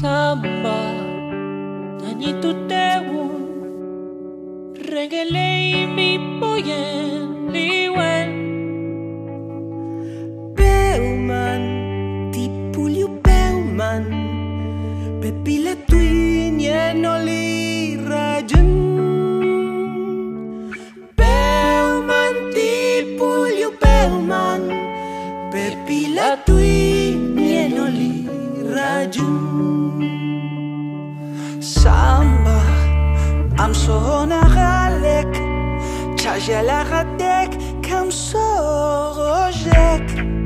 samba Nanyi tuteu Reggae mi poyen you Samba I'm so on a galek Chajela gadek Kam so rojek. oh,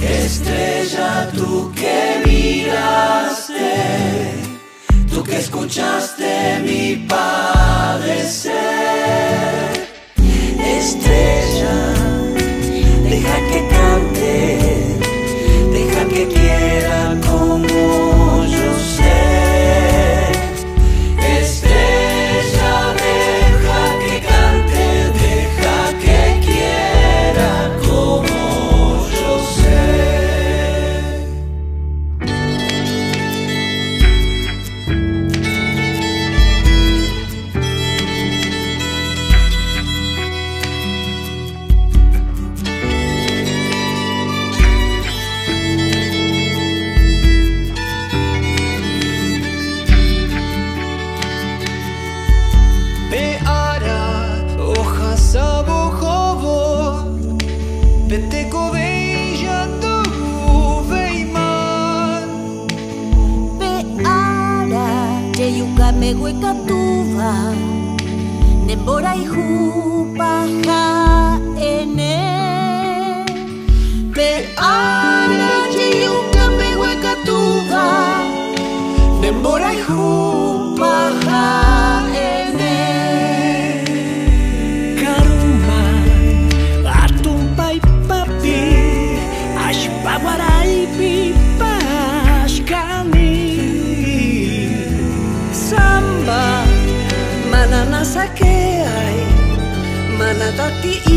Estrella tú que miraste Tú que escuchaste mi padecer peteko beija tu veiman. Beara, jeyuka megueka tuva Dembora ijupa ja ene Beara, another